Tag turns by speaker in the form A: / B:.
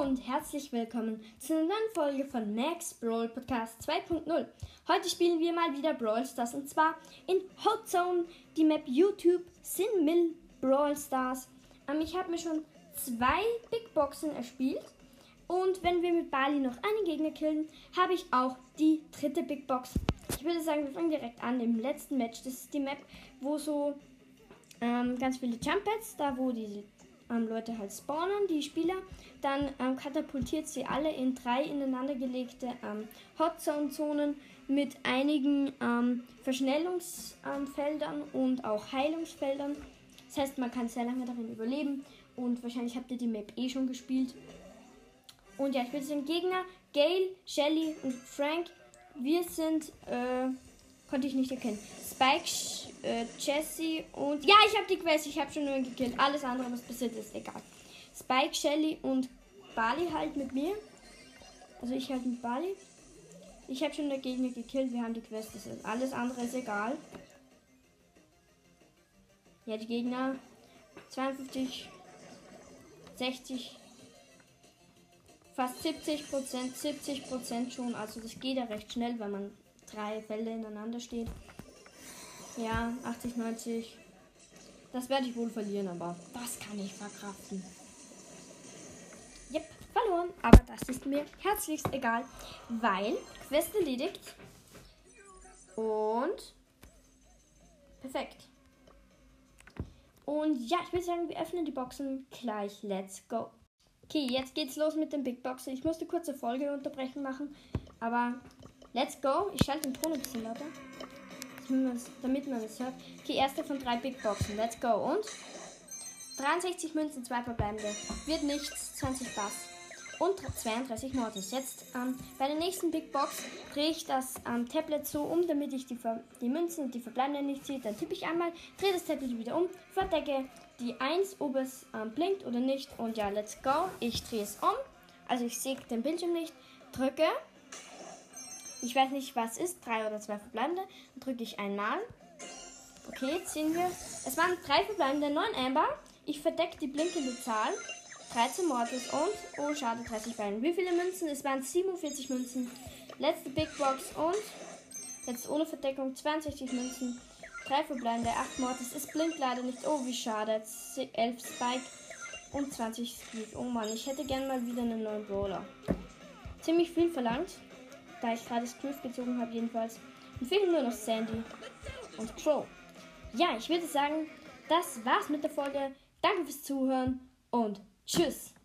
A: und herzlich willkommen zu einer neuen Folge von Max Brawl Podcast 2.0. Heute spielen wir mal wieder Brawl Stars und zwar in Hot Zone, die Map YouTube Sin Mill Brawl Stars. Ähm, ich habe mir schon zwei Big Boxen erspielt und wenn wir mit Bali noch einen Gegner killen, habe ich auch die dritte Big Box. Ich würde sagen, wir fangen direkt an im letzten Match. Das ist die Map, wo so ähm, ganz viele Jump Pads, da wo die ähm, Leute halt spawnen, die Spieler. Dann ähm, katapultiert sie alle in drei ineinandergelegte ähm, Hotzone-Zonen mit einigen ähm, Verschnellungsfeldern und auch Heilungsfeldern. Das heißt, man kann sehr lange darin überleben und wahrscheinlich habt ihr die Map eh schon gespielt. Und ja, ich würde sagen, Gegner, Gail, Shelly und Frank. Wir sind, äh, konnte ich nicht erkennen. Spike, äh, Jesse und. Ja, ich habe die Quest, ich habe schon nur gekillt. Alles andere, was passiert ist, egal. Spike, Shelly und Bali halt mit mir. Also ich halt mit Bali. Ich habe schon der Gegner gekillt, wir haben die Quest. Alles andere ist egal. Ja, die Gegner 52, 60, fast 70 Prozent, 70 Prozent schon. Also das geht ja recht schnell, wenn man drei Fälle ineinander steht. Ja, 80, 90. Das werde ich wohl verlieren, aber das kann ich verkraften. Yep, verloren. Aber das ist mir herzlichst egal, weil Quest erledigt. Und perfekt. Und ja, ich würde sagen, wir öffnen die Boxen gleich. Let's go. Okay, jetzt geht's los mit den Big Boxen. Ich musste kurze Folge unterbrechen machen, aber let's go. Ich schalte den Ton ein bisschen lauter damit man es hört. Okay, erste von drei Big Boxen. Let's go. Und 63 Münzen, zwei verbleibende. Wird nichts, 20 Bass. Und 32 Mortis. Jetzt ähm, bei der nächsten Big Box drehe ich das ähm, Tablet so um, damit ich die, die Münzen und die verbleibenden nicht sehe. Dann tippe ich einmal, drehe das Tablet wieder um, verdecke die 1, ob es ähm, blinkt oder nicht. Und ja, let's go. Ich drehe es um. Also ich sehe den Bildschirm nicht. Drücke ich weiß nicht, was ist. Drei oder zwei verbleibende. Dann drücke ich einmal. Okay, jetzt sehen wir. Es waren drei verbleibende, neun Amber. Ich verdecke die blinkende Zahl. 13 Mortis und, oh schade, 30 Beine. Wie viele Münzen? Es waren 47 Münzen. Letzte Big Box und jetzt ohne Verdeckung 62 Münzen. Drei verbleibende, 8 Mortis. Es blinkt leider nicht. Oh, wie schade. 11 Spike und 20 Speed. Oh Mann, ich hätte gerne mal wieder einen neuen Brawler. Ziemlich viel verlangt da ich gerade Griff gezogen habe, jedenfalls. Und fehlen nur noch Sandy und Crow. Ja, ich würde sagen, das war's mit der Folge. Danke fürs Zuhören und tschüss.